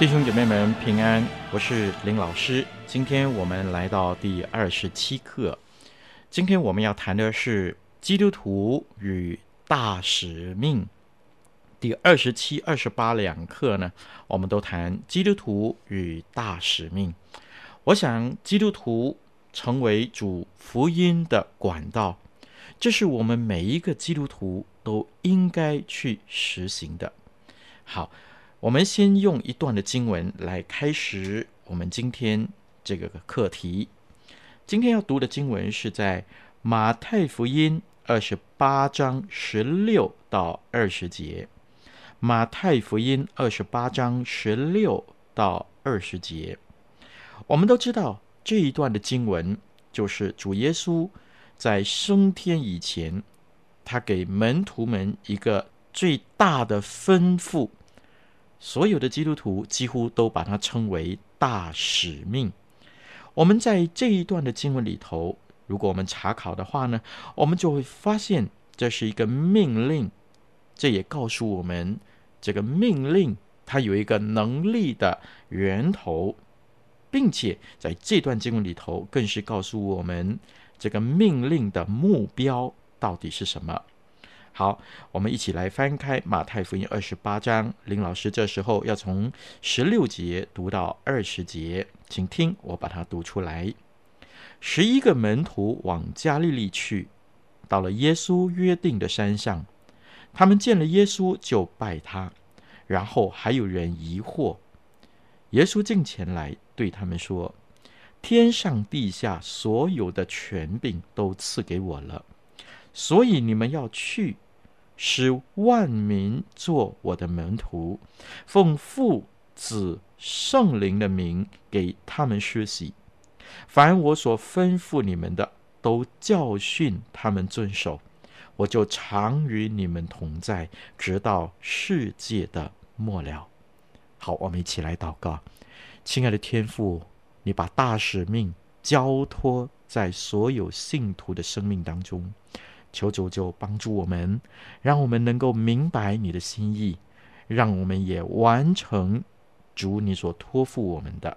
弟兄姐妹们平安，我是林老师。今天我们来到第二十七课。今天我们要谈的是基督徒与大使命。第二十七、二十八两课呢，我们都谈基督徒与大使命。我想，基督徒成为主福音的管道，这是我们每一个基督徒都应该去实行的。好。我们先用一段的经文来开始我们今天这个课题。今天要读的经文是在马太福音二十八章十六到二十节。马太福音二十八章十六到二十节，我们都知道这一段的经文就是主耶稣在升天以前，他给门徒们一个最大的吩咐。所有的基督徒几乎都把它称为大使命。我们在这一段的经文里头，如果我们查考的话呢，我们就会发现这是一个命令。这也告诉我们，这个命令它有一个能力的源头，并且在这段经文里头，更是告诉我们这个命令的目标到底是什么。好，我们一起来翻开马太福音二十八章。林老师这时候要从十六节读到二十节，请听我把它读出来。十一个门徒往加利利去，到了耶稣约定的山上，他们见了耶稣就拜他。然后还有人疑惑，耶稣近前来对他们说：“天上地下所有的权柄都赐给我了。”所以你们要去，使万民做我的门徒，奉父、子、圣灵的名给他们施洗。凡我所吩咐你们的，都教训他们遵守。我就常与你们同在，直到世界的末了。好，我们一起来祷告，亲爱的天父，你把大使命交托在所有信徒的生命当中。求主就帮助我们，让我们能够明白你的心意，让我们也完成主你所托付我们的。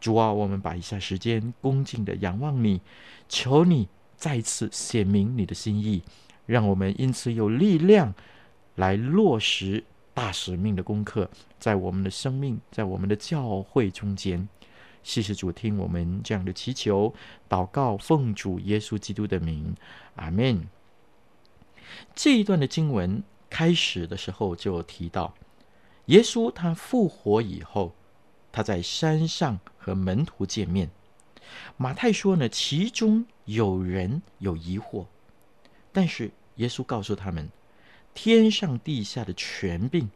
主啊，我们把以下时间恭敬的仰望你，求你再次显明你的心意，让我们因此有力量来落实大使命的功课，在我们的生命，在我们的教会中间。谢谢主，听我们这样的祈求祷告，奉主耶稣基督的名，阿门。这一段的经文开始的时候就提到，耶稣他复活以后，他在山上和门徒见面。马太说呢，其中有人有疑惑，但是耶稣告诉他们，天上地下的权柄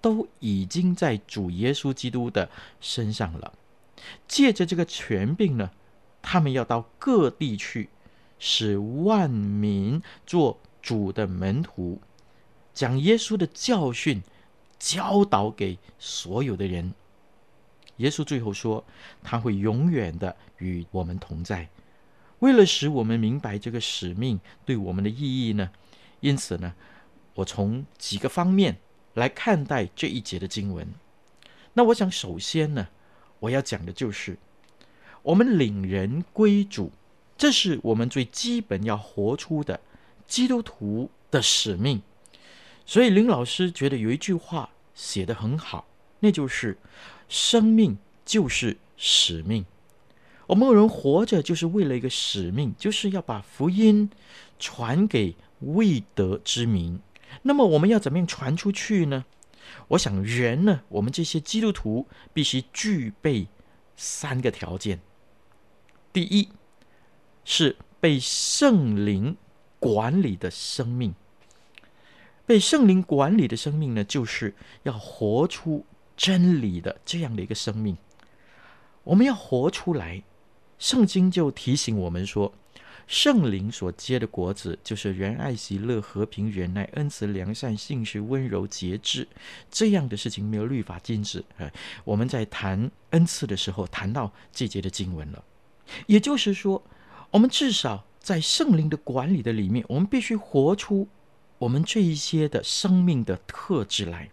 都已经在主耶稣基督的身上了。借着这个权柄呢，他们要到各地去，使万民做主的门徒，将耶稣的教训教导给所有的人。耶稣最后说，他会永远的与我们同在。为了使我们明白这个使命对我们的意义呢，因此呢，我从几个方面来看待这一节的经文。那我想首先呢。我要讲的就是，我们领人归主，这是我们最基本要活出的基督徒的使命。所以林老师觉得有一句话写得很好，那就是“生命就是使命”。我们人活着就是为了一个使命，就是要把福音传给未得之民。那么我们要怎么样传出去呢？我想人呢，我们这些基督徒必须具备三个条件。第一，是被圣灵管理的生命。被圣灵管理的生命呢，就是要活出真理的这样的一个生命。我们要活出来。圣经就提醒我们说，圣灵所结的果子就是仁爱、喜乐、和平、忍耐、恩慈、良善、信实、温柔、节制。这样的事情没有律法禁止。哎，我们在谈恩赐的时候，谈到这节的经文了。也就是说，我们至少在圣灵的管理的里面，我们必须活出我们这一些的生命的特质来。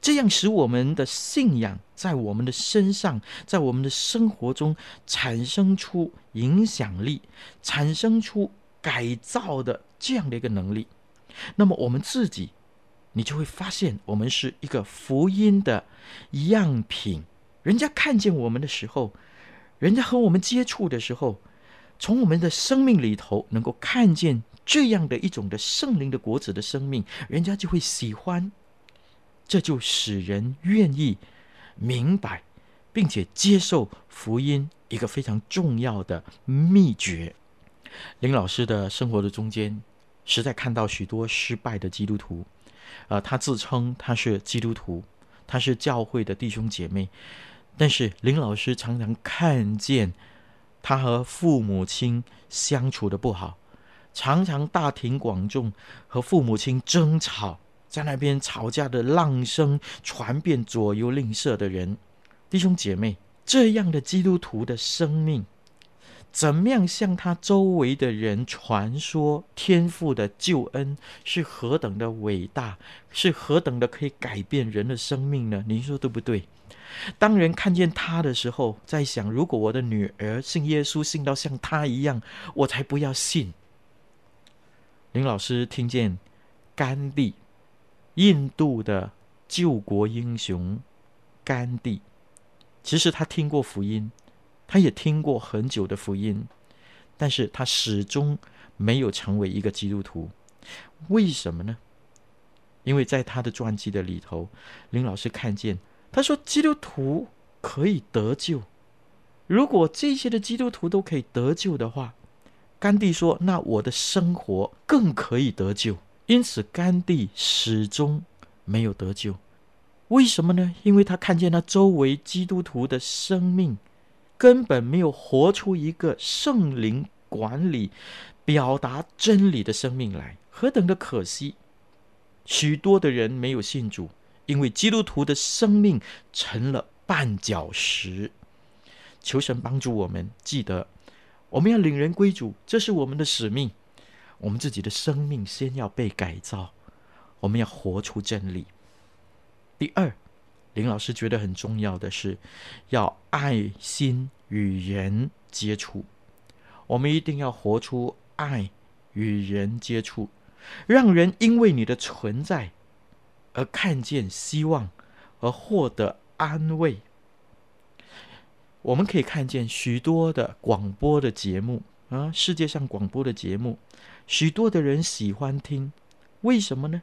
这样使我们的信仰在我们的身上，在我们的生活中产生出影响力，产生出改造的这样的一个能力。那么我们自己，你就会发现，我们是一个福音的样品。人家看见我们的时候，人家和我们接触的时候，从我们的生命里头能够看见这样的一种的圣灵的果子的生命，人家就会喜欢。这就使人愿意明白，并且接受福音一个非常重要的秘诀。林老师的生活的中间，实在看到许多失败的基督徒。呃，他自称他是基督徒，他是教会的弟兄姐妹，但是林老师常常看见他和父母亲相处的不好，常常大庭广众和父母亲争吵。在那边吵架的浪声传遍左右邻舍的人，弟兄姐妹，这样的基督徒的生命，怎么样向他周围的人传说天父的救恩是何等的伟大，是何等的可以改变人的生命呢？您说对不对？当人看见他的时候，在想：如果我的女儿信耶稣，信到像他一样，我才不要信。林老师听见甘地。印度的救国英雄甘地，其实他听过福音，他也听过很久的福音，但是他始终没有成为一个基督徒。为什么呢？因为在他的传记的里头，林老师看见他说，基督徒可以得救。如果这些的基督徒都可以得救的话，甘地说，那我的生活更可以得救。因此，甘地始终没有得救。为什么呢？因为他看见他周围基督徒的生命根本没有活出一个圣灵管理、表达真理的生命来，何等的可惜！许多的人没有信主，因为基督徒的生命成了绊脚石。求神帮助我们，记得我们要领人归主，这是我们的使命。我们自己的生命先要被改造，我们要活出真理。第二，林老师觉得很重要的是，要爱心与人接触。我们一定要活出爱与人接触，让人因为你的存在而看见希望，而获得安慰。我们可以看见许多的广播的节目啊，世界上广播的节目。许多的人喜欢听，为什么呢？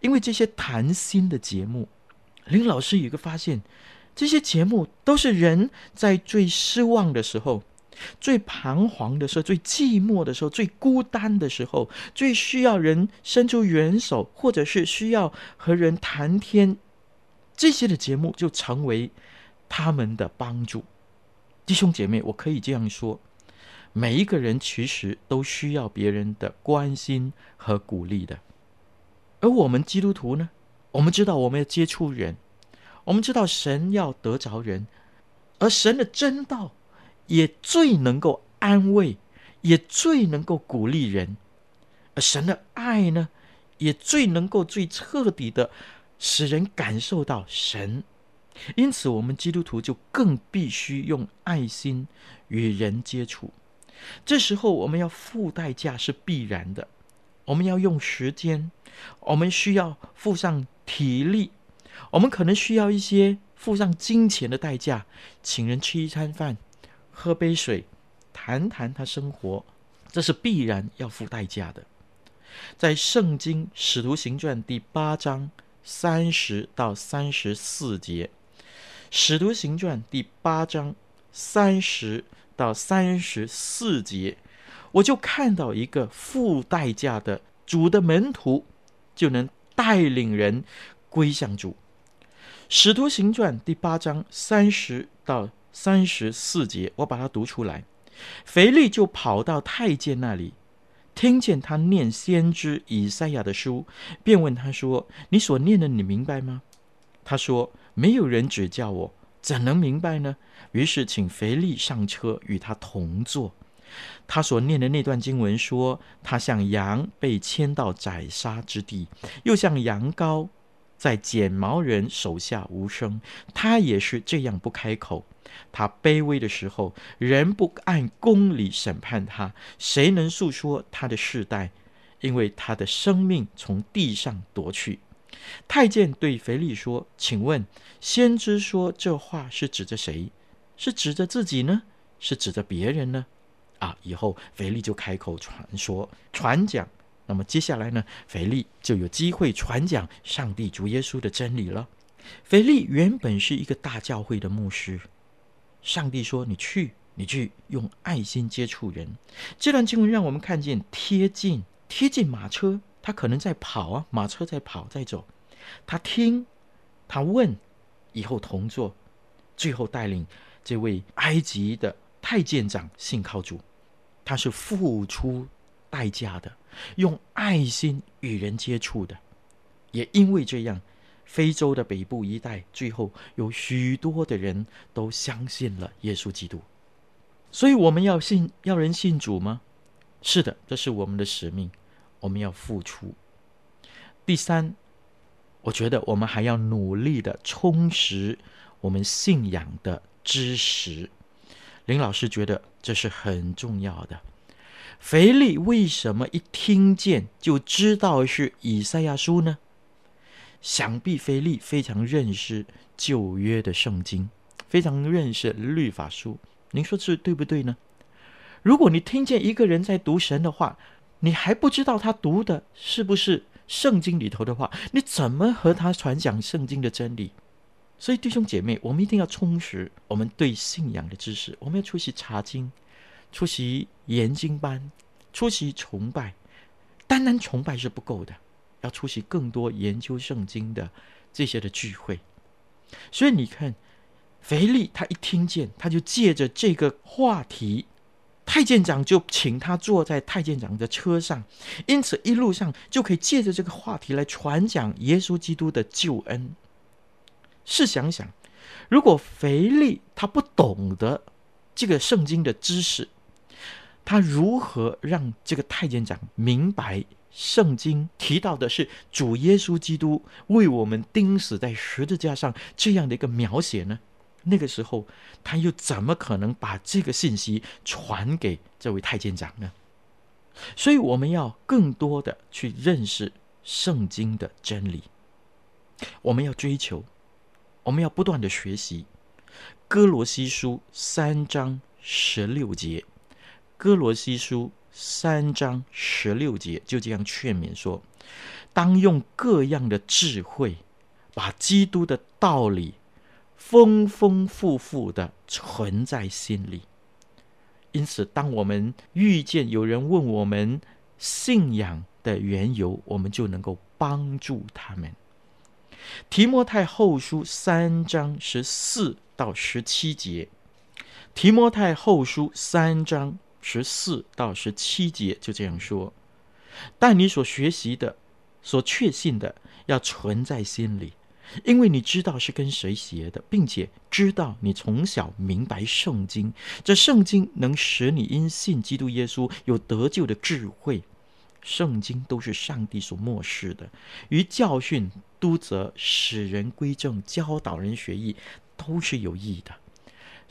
因为这些谈心的节目，林老师有一个发现，这些节目都是人在最失望的时候、最彷徨的时候、最寂寞的时候、最孤单的时候、最需要人伸出援手，或者是需要和人谈天，这些的节目就成为他们的帮助。弟兄姐妹，我可以这样说。每一个人其实都需要别人的关心和鼓励的，而我们基督徒呢，我们知道我们要接触人，我们知道神要得着人，而神的真道也最能够安慰，也最能够鼓励人，而神的爱呢，也最能够最彻底的使人感受到神，因此我们基督徒就更必须用爱心与人接触。这时候我们要付代价是必然的，我们要用时间，我们需要付上体力，我们可能需要一些付上金钱的代价，请人吃一餐饭，喝杯水，谈谈他生活，这是必然要付代价的。在圣经《使徒行传》第八章三十到三十四节，《使徒行传》第八章三十到三十四节。我就看到一个付代价的主的门徒，就能带领人归向主。使徒行传第八章三十到三十四节，我把它读出来。腓力就跑到太监那里，听见他念先知以赛亚的书，便问他说：“你所念的，你明白吗？”他说：“没有人指教我，怎能明白呢？”于是请腓力上车，与他同坐。他所念的那段经文说：“他像羊被牵到宰杀之地，又像羊羔在剪毛人手下无声。他也是这样不开口。他卑微的时候，人不按公理审判他，谁能诉说他的世代？因为他的生命从地上夺去。”太监对腓力说：“请问，先知说这话是指着谁？是指着自己呢？是指着别人呢？”啊！以后腓力就开口传说、传讲。那么接下来呢，腓力就有机会传讲上帝主耶稣的真理了。腓力原本是一个大教会的牧师，上帝说：“你去，你去，用爱心接触人。”这段经文让我们看见贴近，贴近马车，他可能在跑啊，马车在跑，在走。他听，他问，以后同坐，最后带领这位埃及的太监长信靠主。他是付出代价的，用爱心与人接触的，也因为这样，非洲的北部一带最后有许多的人都相信了耶稣基督。所以我们要信，要人信主吗？是的，这是我们的使命，我们要付出。第三，我觉得我们还要努力的充实我们信仰的知识。林老师觉得这是很重要的。腓利为什么一听见就知道是以赛亚书呢？想必腓利非常认识旧约的圣经，非常认识律法书。您说这对不对呢？如果你听见一个人在读神的话，你还不知道他读的是不是圣经里头的话，你怎么和他传讲圣经的真理？所以，弟兄姐妹，我们一定要充实我们对信仰的知识。我们要出席查经，出席研经班，出席崇拜。单单崇拜是不够的，要出席更多研究圣经的这些的聚会。所以你看，腓力他一听见，他就借着这个话题，太监长就请他坐在太监长的车上，因此一路上就可以借着这个话题来传讲耶稣基督的救恩。试想想，如果腓力他不懂得这个圣经的知识，他如何让这个太监长明白圣经提到的是主耶稣基督为我们钉死在十字架上这样的一个描写呢？那个时候，他又怎么可能把这个信息传给这位太监长呢？所以，我们要更多的去认识圣经的真理，我们要追求。我们要不断的学习，哥罗西书三章十六节，歌罗西书三章十六节就这样劝勉说：当用各样的智慧，把基督的道理丰丰富富的存在心里。因此，当我们遇见有人问我们信仰的缘由，我们就能够帮助他们。提摩太后书三章十四到十七节，提摩太后书三章十四到十七节就这样说：但你所学习的、所确信的，要存在心里，因为你知道是跟谁学的，并且知道你从小明白圣经，这圣经能使你因信基督耶稣有得救的智慧。圣经都是上帝所默示的，于教训、督责、使人归正、教导人学义，都是有益的。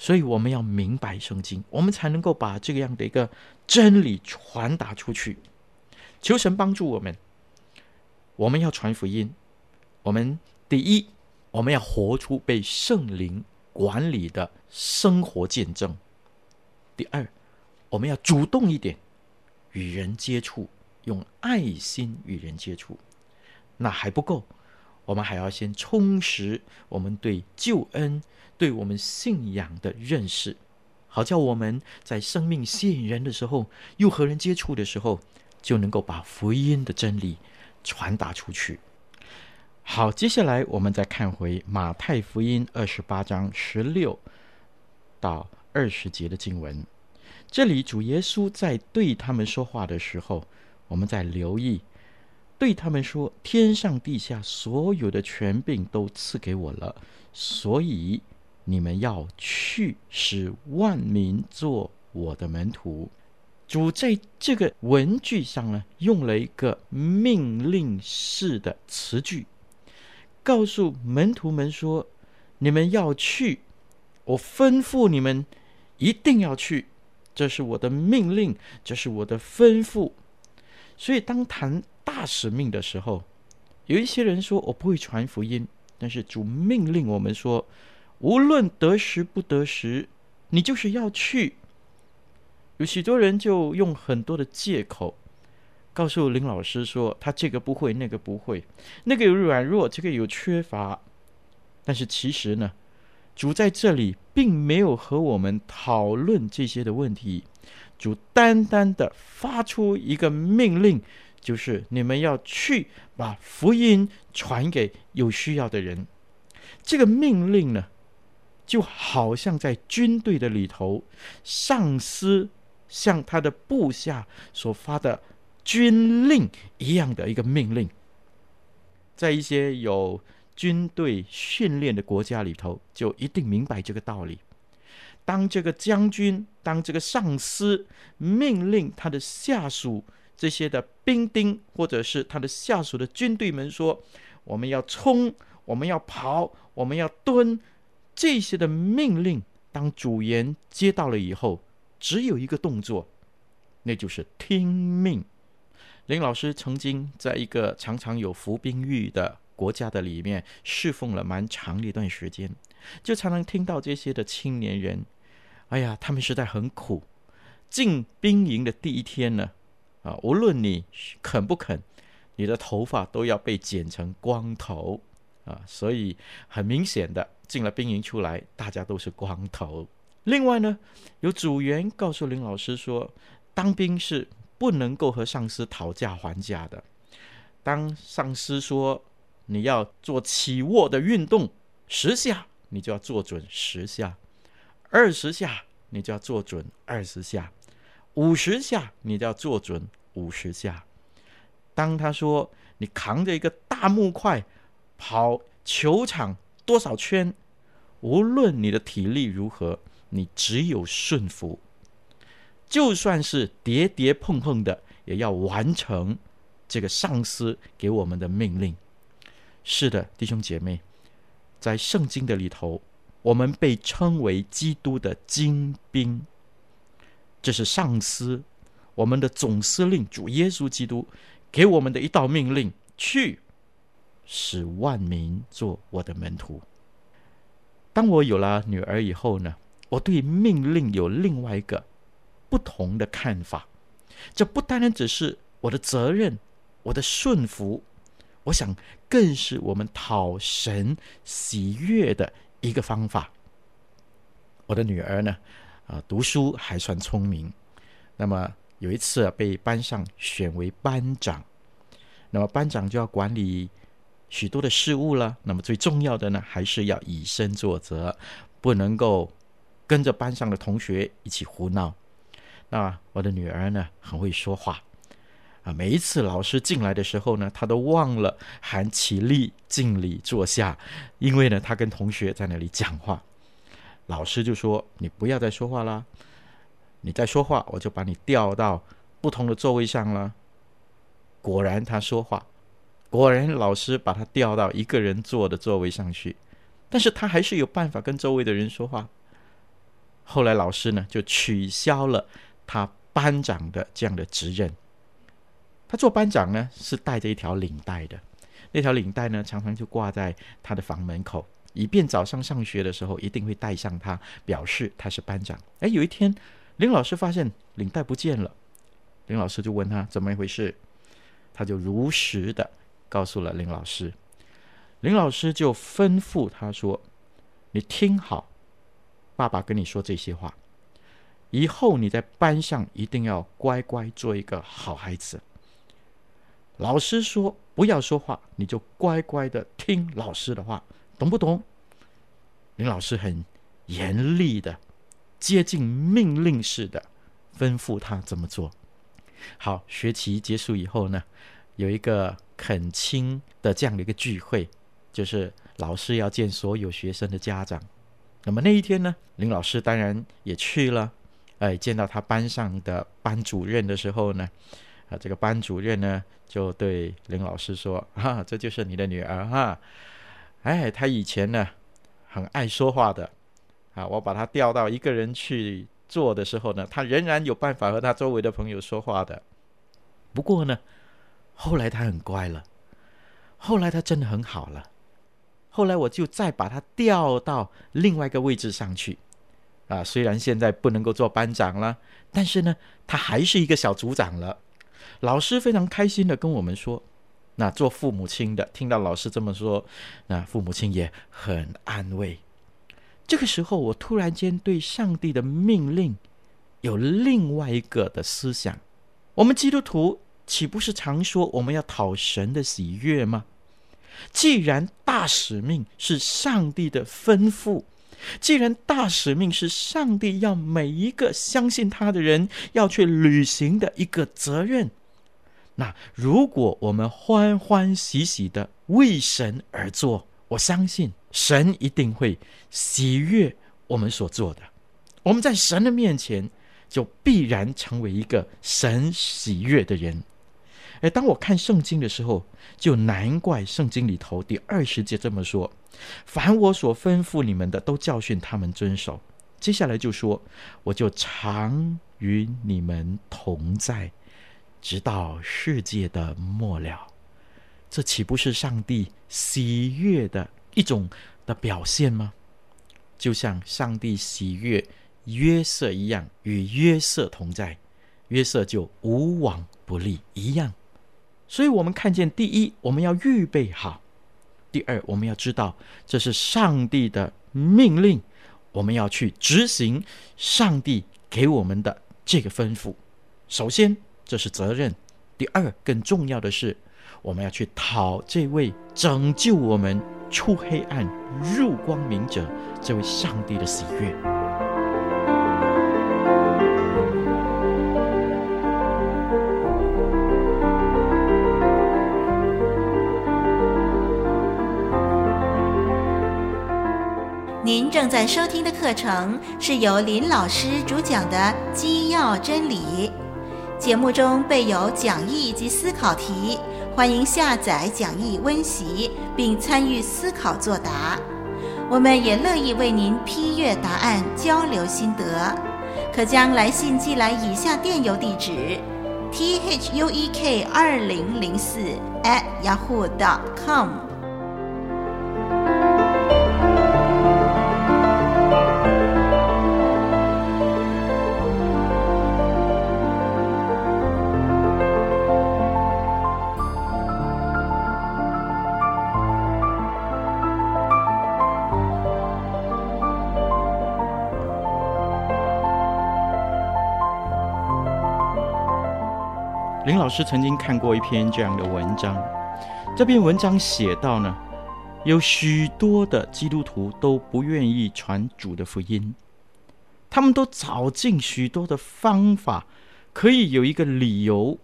所以我们要明白圣经，我们才能够把这样的一个真理传达出去。求神帮助我们。我们要传福音，我们第一，我们要活出被圣灵管理的生活见证；第二，我们要主动一点，与人接触，用爱心与人接触。那还不够，我们还要先充实我们对救恩、对我们信仰的认识，好叫我们在生命吸引人的时候，又和人接触的时候，就能够把福音的真理传达出去。好，接下来我们再看回马太福音二十八章十六到二十节的经文。这里主耶稣在对他们说话的时候，我们在留意，对他们说：“天上地下所有的权柄都赐给我了，所以你们要去，使万民做我的门徒。”主在这个文句上呢，用了一个命令式的词句，告诉门徒们说：“你们要去，我吩咐你们一定要去，这是我的命令，这是我的吩咐。”所以，当谈大使命的时候，有一些人说：“我不会传福音。”但是主命令我们说：“无论得时不得时，你就是要去。”有许多人就用很多的借口，告诉林老师说他这个不会，那个不会，那个有软弱，这个有缺乏。但是其实呢，主在这里并没有和我们讨论这些的问题，主单单的发出一个命令，就是你们要去把福音传给有需要的人。这个命令呢，就好像在军队的里头，上司。像他的部下所发的军令一样的一个命令，在一些有军队训练的国家里头，就一定明白这个道理。当这个将军，当这个上司命令他的下属这些的兵丁，或者是他的下属的军队们说：“我们要冲，我们要跑，我们要蹲。”这些的命令，当主言接到了以后。只有一个动作，那就是听命。林老师曾经在一个常常有服兵役的国家的里面侍奉了蛮长的一段时间，就常常听到这些的青年人，哎呀，他们实在很苦。进兵营的第一天呢，啊，无论你肯不肯，你的头发都要被剪成光头啊，所以很明显的，进了兵营出来，大家都是光头。另外呢，有组员告诉林老师说，当兵是不能够和上司讨价还价的。当上司说你要做起卧的运动十下，你就要做准十下；二十下，你就要做准二十下；五十下，你就要做准五十下。当他说你扛着一个大木块跑球场多少圈，无论你的体力如何。你只有顺服，就算是跌跌碰碰的，也要完成这个上司给我们的命令。是的，弟兄姐妹，在圣经的里头，我们被称为基督的精兵。这是上司，我们的总司令主耶稣基督给我们的一道命令：去，使万民做我的门徒。当我有了女儿以后呢，我对命令有另外一个不同的看法，这不单单只是我的责任，我的顺服，我想更是我们讨神喜悦的一个方法。我的女儿呢，啊，读书还算聪明，那么有一次被班上选为班长，那么班长就要管理许多的事务了，那么最重要的呢，还是要以身作则，不能够。跟着班上的同学一起胡闹，那我的女儿呢，很会说话啊。每一次老师进来的时候呢，她都忘了喊起立敬礼坐下，因为呢，她跟同学在那里讲话。老师就说：“你不要再说话啦，你再说话，我就把你调到不同的座位上了。”果然，他说话，果然老师把他调到一个人坐的座位上去，但是他还是有办法跟周围的人说话。后来老师呢，就取消了他班长的这样的职任。他做班长呢，是带着一条领带的，那条领带呢，常常就挂在他的房门口，以便早上上学的时候一定会带上它，表示他是班长。哎，有一天，林老师发现领带不见了，林老师就问他怎么一回事，他就如实的告诉了林老师。林老师就吩咐他说：“你听好，爸爸跟你说这些话。”以后你在班上一定要乖乖做一个好孩子。老师说不要说话，你就乖乖的听老师的话，懂不懂？林老师很严厉的、接近命令式的吩咐他怎么做。好，学期结束以后呢，有一个恳亲的这样的一个聚会，就是老师要见所有学生的家长。那么那一天呢，林老师当然也去了。哎，见到他班上的班主任的时候呢，啊，这个班主任呢就对林老师说：“啊，这就是你的女儿哈。哎，他以前呢很爱说话的，啊，我把他调到一个人去做的时候呢，他仍然有办法和他周围的朋友说话的。不过呢，后来他很乖了，后来他真的很好了。后来我就再把他调到另外一个位置上去。”啊，虽然现在不能够做班长了，但是呢，他还是一个小组长了。老师非常开心的跟我们说，那做父母亲的听到老师这么说，那父母亲也很安慰。这个时候，我突然间对上帝的命令有另外一个的思想。我们基督徒岂不是常说我们要讨神的喜悦吗？既然大使命是上帝的吩咐。既然大使命是上帝要每一个相信他的人要去履行的一个责任，那如果我们欢欢喜喜的为神而做，我相信神一定会喜悦我们所做的。我们在神的面前就必然成为一个神喜悦的人。哎，当我看圣经的时候，就难怪圣经里头第二十节这么说。凡我所吩咐你们的，都教训他们遵守。接下来就说，我就常与你们同在，直到世界的末了。这岂不是上帝喜悦的一种的表现吗？就像上帝喜悦约瑟一样，与约瑟同在，约瑟就无往不利一样。所以，我们看见，第一，我们要预备好。第二，我们要知道这是上帝的命令，我们要去执行上帝给我们的这个吩咐。首先，这是责任；第二，更重要的是，我们要去讨这位拯救我们出黑暗入光明者，这位上帝的喜悦。您正在收听的课程是由林老师主讲的《基要真理》，节目中备有讲义及思考题，欢迎下载讲义温习并参与思考作答。我们也乐意为您批阅答案，交流心得。可将来信寄来以下电邮地址：t h u e k 二零零四 at yahoo dot com 师曾经看过一篇这样的文章，这篇文章写到呢，有许多的基督徒都不愿意传主的福音，他们都找尽许多的方法，可以有一个理由，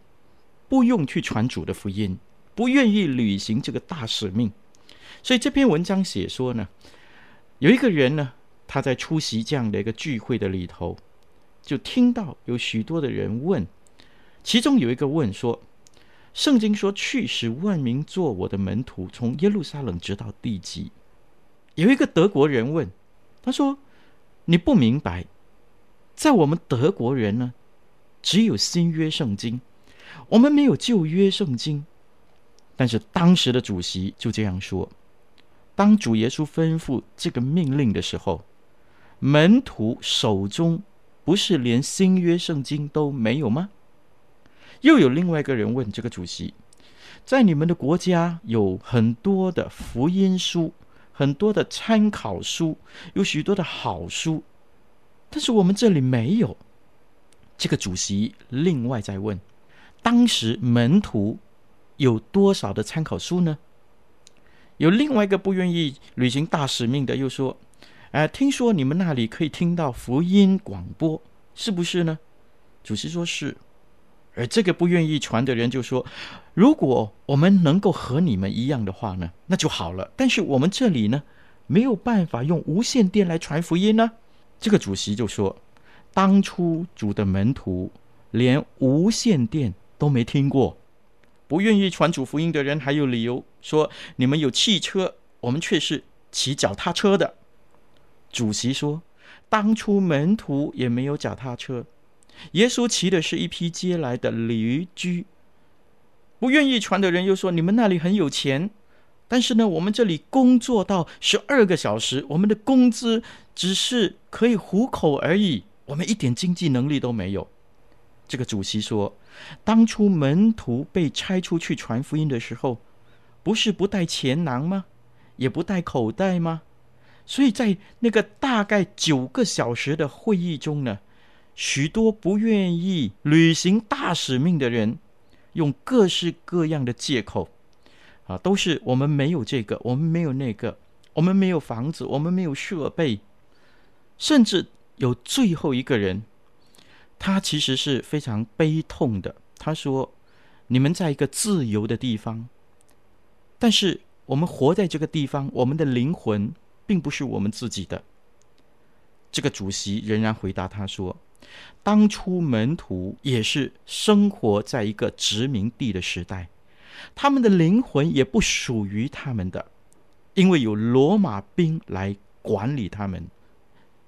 不用去传主的福音，不愿意履行这个大使命。所以这篇文章写说呢，有一个人呢，他在出席这样的一个聚会的里头，就听到有许多的人问。其中有一个问说：“圣经说去使万民做我的门徒，从耶路撒冷直到地极。”有一个德国人问，他说：“你不明白，在我们德国人呢，只有新约圣经，我们没有旧约圣经。但是当时的主席就这样说：当主耶稣吩咐这个命令的时候，门徒手中不是连新约圣经都没有吗？又有另外一个人问这个主席：在你们的国家有很多的福音书，很多的参考书，有许多的好书，但是我们这里没有。这个主席另外再问：当时门徒有多少的参考书呢？有另外一个不愿意履行大使命的又说：“哎，听说你们那里可以听到福音广播，是不是呢？”主席说是。而这个不愿意传的人就说：“如果我们能够和你们一样的话呢，那就好了。但是我们这里呢，没有办法用无线电来传福音呢。”这个主席就说：“当初主的门徒连无线电都没听过，不愿意传主福音的人还有理由说：你们有汽车，我们却是骑脚踏车的。”主席说：“当初门徒也没有脚踏车。”耶稣骑的是一匹接来的驴驹，不愿意传的人又说：“你们那里很有钱，但是呢，我们这里工作到十二个小时，我们的工资只是可以糊口而已，我们一点经济能力都没有。”这个主席说：“当初门徒被差出去传福音的时候，不是不带钱囊吗？也不带口袋吗？所以在那个大概九个小时的会议中呢。”许多不愿意履行大使命的人，用各式各样的借口，啊，都是我们没有这个，我们没有那个，我们没有房子，我们没有设备，甚至有最后一个人，他其实是非常悲痛的。他说：“你们在一个自由的地方，但是我们活在这个地方，我们的灵魂并不是我们自己的。”这个主席仍然回答他说。当初门徒也是生活在一个殖民地的时代，他们的灵魂也不属于他们的，因为有罗马兵来管理他们。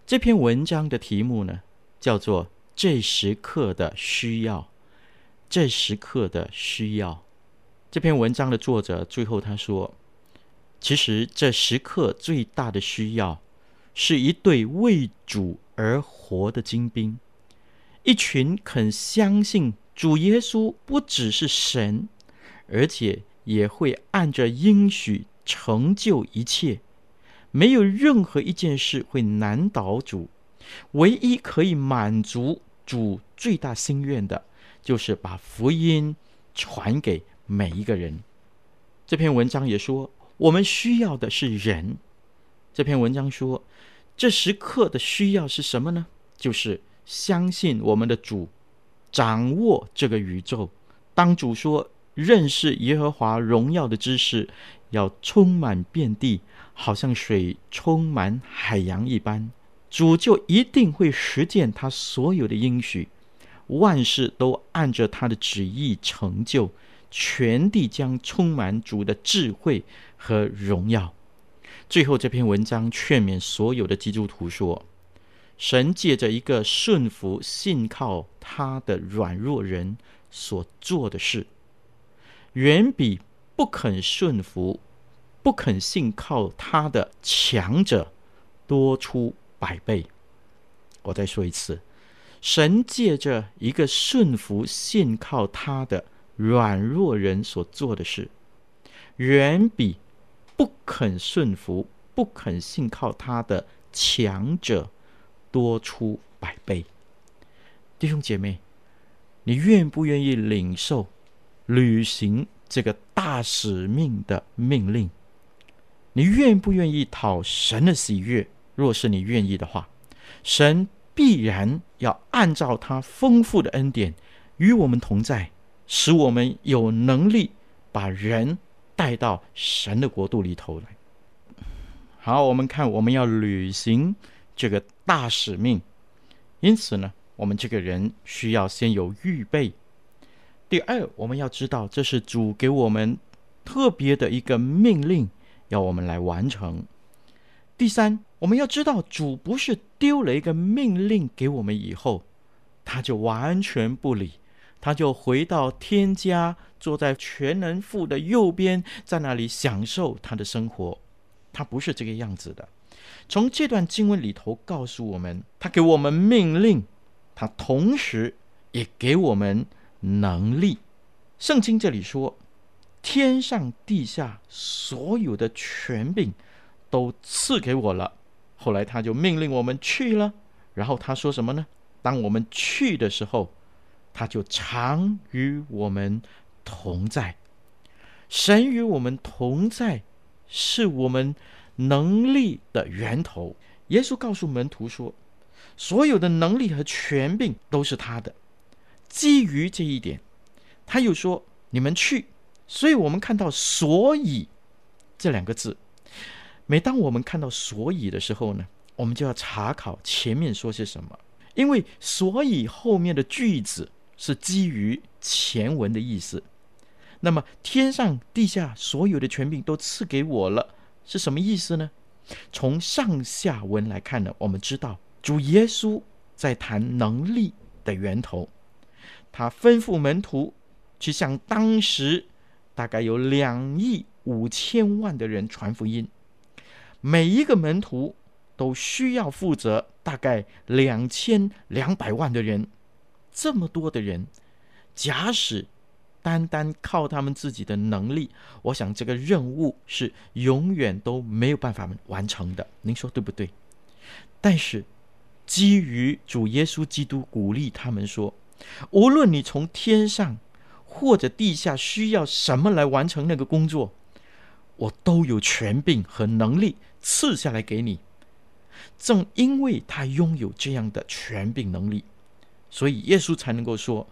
这篇文章的题目呢，叫做《这时刻的需要》。这时刻的需要。这篇文章的作者最后他说：“其实这时刻最大的需要，是一对为主而活的精兵。”一群肯相信主耶稣不只是神，而且也会按着应许成就一切，没有任何一件事会难倒主。唯一可以满足主最大心愿的，就是把福音传给每一个人。这篇文章也说，我们需要的是人。这篇文章说，这时刻的需要是什么呢？就是。相信我们的主掌握这个宇宙。当主说认识耶和华荣耀的知识要充满遍地，好像水充满海洋一般，主就一定会实践他所有的应许，万事都按着他的旨意成就，全地将充满主的智慧和荣耀。最后这篇文章劝勉所有的基督徒说。神借着一个顺服、信靠他的软弱人所做的事，远比不肯顺服、不肯信靠他的强者多出百倍。我再说一次，神借着一个顺服、信靠他的软弱人所做的事，远比不肯顺服、不肯信靠他的强者。多出百倍，弟兄姐妹，你愿不愿意领受、履行这个大使命的命令？你愿不愿意讨神的喜悦？若是你愿意的话，神必然要按照他丰富的恩典与我们同在，使我们有能力把人带到神的国度里头来。好，我们看，我们要履行。这个大使命，因此呢，我们这个人需要先有预备。第二，我们要知道这是主给我们特别的一个命令，要我们来完成。第三，我们要知道主不是丢了一个命令给我们以后，他就完全不理，他就回到天家，坐在全能父的右边，在那里享受他的生活。他不是这个样子的。从这段经文里头告诉我们，他给我们命令，他同时也给我们能力。圣经这里说，天上地下所有的权柄都赐给我了。后来他就命令我们去了。然后他说什么呢？当我们去的时候，他就常与我们同在。神与我们同在，是我们能力的源头。耶稣告诉门徒说，所有的能力和权柄都是他的。基于这一点，他又说：“你们去。”所以，我们看到“所以”这两个字。每当我们看到“所以”的时候呢，我们就要查考前面说些什么，因为“所以”后面的句子是基于前文的意思。那么，天上地下所有的权柄都赐给我了，是什么意思呢？从上下文来看呢，我们知道主耶稣在谈能力的源头，他吩咐门徒去向当时大概有两亿五千万的人传福音，每一个门徒。都需要负责大概两千两百万的人，这么多的人，假使单单靠他们自己的能力，我想这个任务是永远都没有办法完成的。您说对不对？但是基于主耶稣基督鼓励他们说，无论你从天上或者地下需要什么来完成那个工作，我都有权柄和能力赐下来给你。正因为他拥有这样的权柄能力，所以耶稣才能够说：“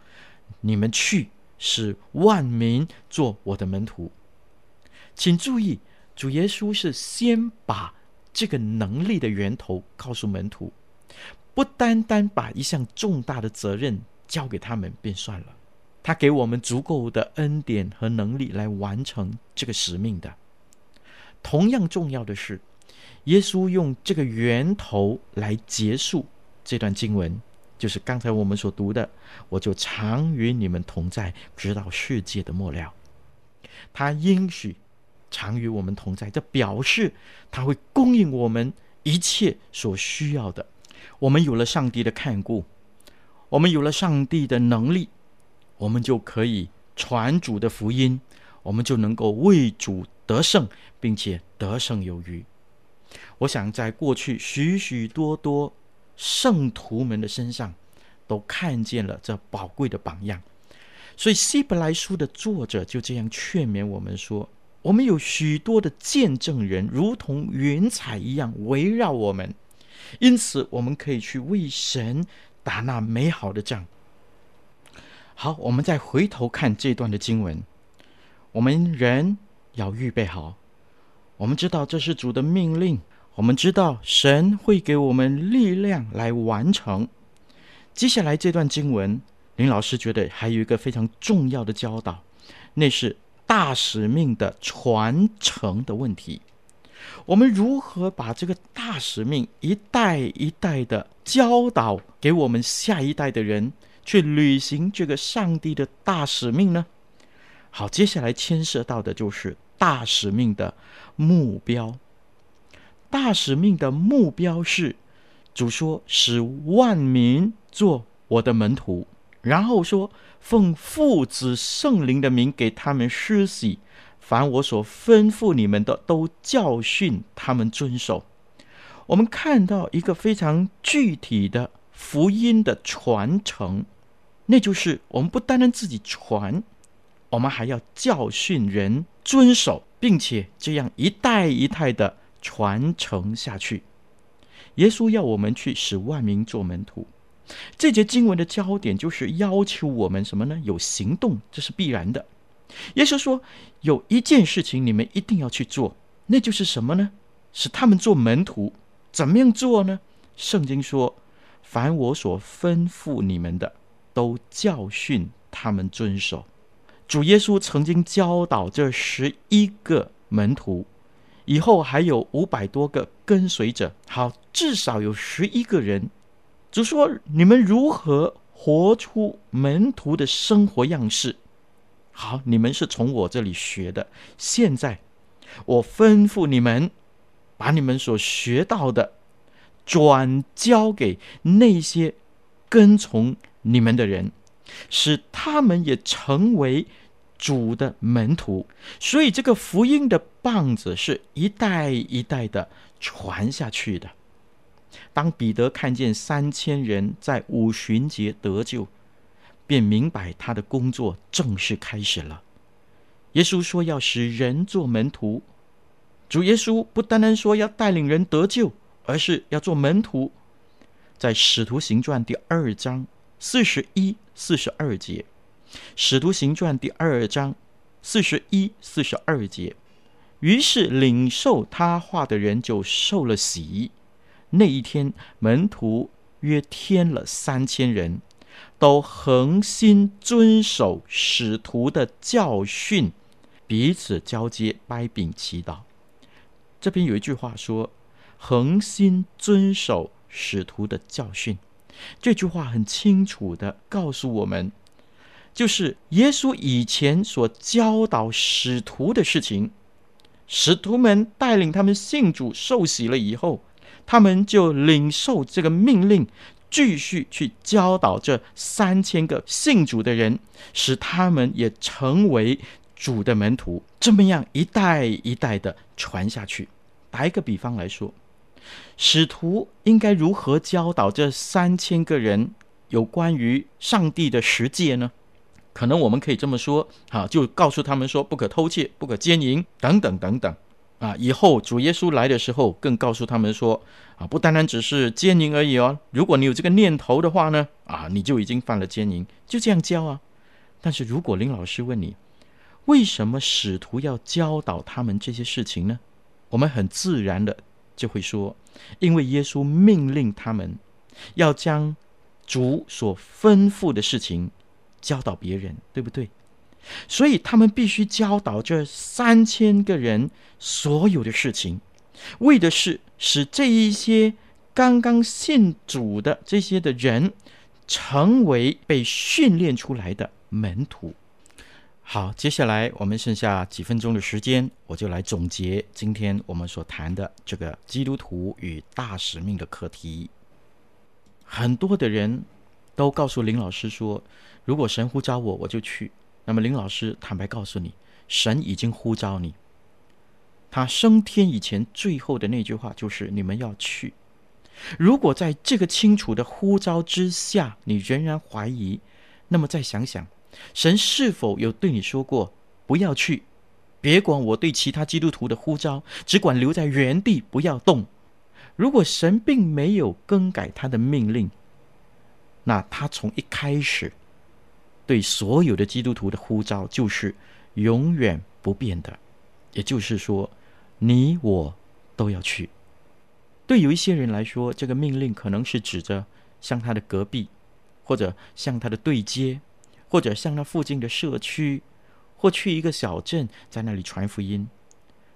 你们去，使万民做我的门徒。”请注意，主耶稣是先把这个能力的源头告诉门徒，不单单把一项重大的责任交给他们便算了，他给我们足够的恩典和能力来完成这个使命的。同样重要的是。耶稣用这个源头来结束这段经文，就是刚才我们所读的：“我就常与你们同在，直到世界的末了。”他应许常与我们同在，这表示他会供应我们一切所需要的。我们有了上帝的看顾，我们有了上帝的能力，我们就可以传主的福音，我们就能够为主得胜，并且得胜有余。我想，在过去许许多多圣徒们的身上，都看见了这宝贵的榜样。所以，希伯来书的作者就这样劝勉我们说：我们有许多的见证人，如同云彩一样围绕我们，因此我们可以去为神打那美好的仗。好，我们再回头看这段的经文，我们人要预备好。我们知道这是主的命令，我们知道神会给我们力量来完成。接下来这段经文，林老师觉得还有一个非常重要的教导，那是大使命的传承的问题。我们如何把这个大使命一代一代的教导给我们下一代的人，去履行这个上帝的大使命呢？好，接下来牵涉到的就是。大使命的目标，大使命的目标是主说，使万民做我的门徒，然后说，奉父子圣灵的名给他们施洗，凡我所吩咐你们的，都教训他们遵守。我们看到一个非常具体的福音的传承，那就是我们不单单自己传。我们还要教训人遵守，并且这样一代一代的传承下去。耶稣要我们去使万民做门徒。这节经文的焦点就是要求我们什么呢？有行动，这是必然的。耶稣说，有一件事情你们一定要去做，那就是什么呢？使他们做门徒。怎么样做呢？圣经说，凡我所吩咐你们的，都教训他们遵守。主耶稣曾经教导这十一个门徒，以后还有五百多个跟随者。好，至少有十一个人。主说：“你们如何活出门徒的生活样式。好，你们是从我这里学的，现在我吩咐你们，把你们所学到的转交给那些跟从你们的人，使他们也成为主的门徒。所以，这个福音的棒子是一代一代的传下去的。当彼得看见三千人在五旬节得救，便明白他的工作正式开始了。耶稣说要使人做门徒，主耶稣不单单说要带领人得救，而是要做门徒。在《使徒行传》第二章四十一、四十二节，《使徒行传》第二章四十一、四十二节，于是领受他话的人就受了洗。那一天，门徒约添了三千人。都恒心遵守使徒的教训，彼此交接、掰饼、祈祷。这边有一句话说：“恒心遵守使徒的教训。”这句话很清楚地告诉我们，就是耶稣以前所教导使徒的事情。使徒们带领他们信主、受洗了以后，他们就领受这个命令。继续去教导这三千个信主的人，使他们也成为主的门徒。这么样一代一代的传下去。打一个比方来说，使徒应该如何教导这三千个人有关于上帝的十诫呢？可能我们可以这么说：啊，就告诉他们说，不可偷窃，不可奸淫，等等等等。啊，以后主耶稣来的时候，更告诉他们说：啊，不单单只是奸淫而已哦。如果你有这个念头的话呢，啊，你就已经犯了奸淫。就这样教啊。但是如果林老师问你，为什么使徒要教导他们这些事情呢？我们很自然的就会说，因为耶稣命令他们要将主所吩咐的事情教导别人，对不对？所以他们必须教导这三千个人所有的事情，为的是使这一些刚刚信主的这些的人，成为被训练出来的门徒。好，接下来我们剩下几分钟的时间，我就来总结今天我们所谈的这个基督徒与大使命的课题。很多的人都告诉林老师说，如果神呼召我，我就去。那么林老师坦白告诉你，神已经呼召你。他升天以前最后的那句话就是：“你们要去。”如果在这个清楚的呼召之下，你仍然怀疑，那么再想想，神是否有对你说过：“不要去，别管我对其他基督徒的呼召，只管留在原地，不要动。”如果神并没有更改他的命令，那他从一开始。对所有的基督徒的呼召就是永远不变的，也就是说，你我都要去。对有一些人来说，这个命令可能是指着向他的隔壁，或者向他的对街，或者向那附近的社区，或去一个小镇，在那里传福音。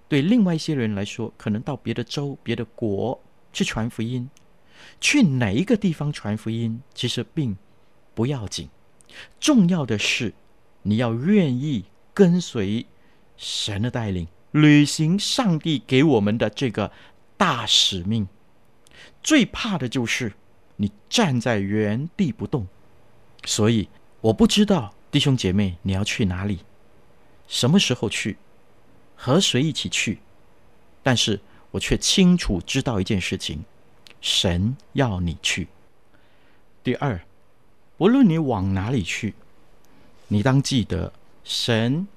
对另外一些人来说，可能到别的州、别的国去传福音。去哪一个地方传福音，其实并不要紧。重要的是，你要愿意跟随神的带领，履行上帝给我们的这个大使命。最怕的就是你站在原地不动。所以，我不知道弟兄姐妹你要去哪里，什么时候去，和谁一起去，但是我却清楚知道一件事情：神要你去。第二。无论你往哪里去，你当记得，神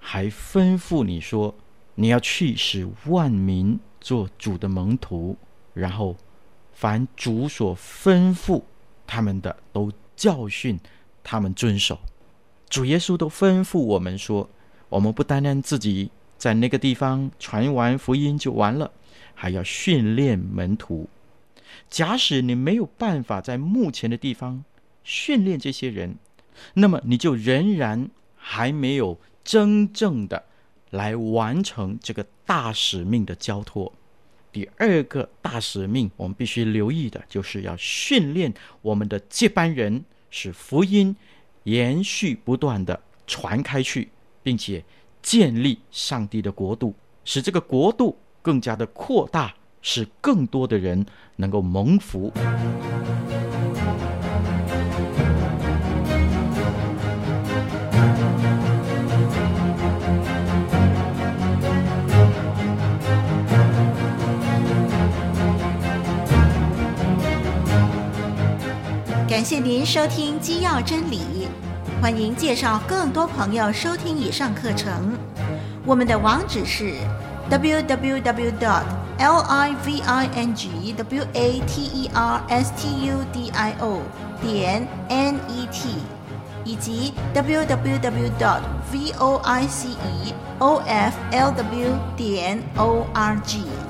还吩咐你说，你要去使万民做主的门徒，然后凡主所吩咐他们的，都教训他们遵守。主耶稣都吩咐我们说，我们不单单自己在那个地方传完福音就完了，还要训练门徒。假使你没有办法在目前的地方，训练这些人，那么你就仍然还没有真正的来完成这个大使命的交托。第二个大使命，我们必须留意的，就是要训练我们的接班人，使福音延续不断地传开去，并且建立上帝的国度，使这个国度更加的扩大，使更多的人能够蒙福。谢您收听《基要真理》，欢迎介绍更多朋友收听以上课程。我们的网址是 www.dot.living.water.studio 点 net，以及 www.dot.voiceoflw 点 org。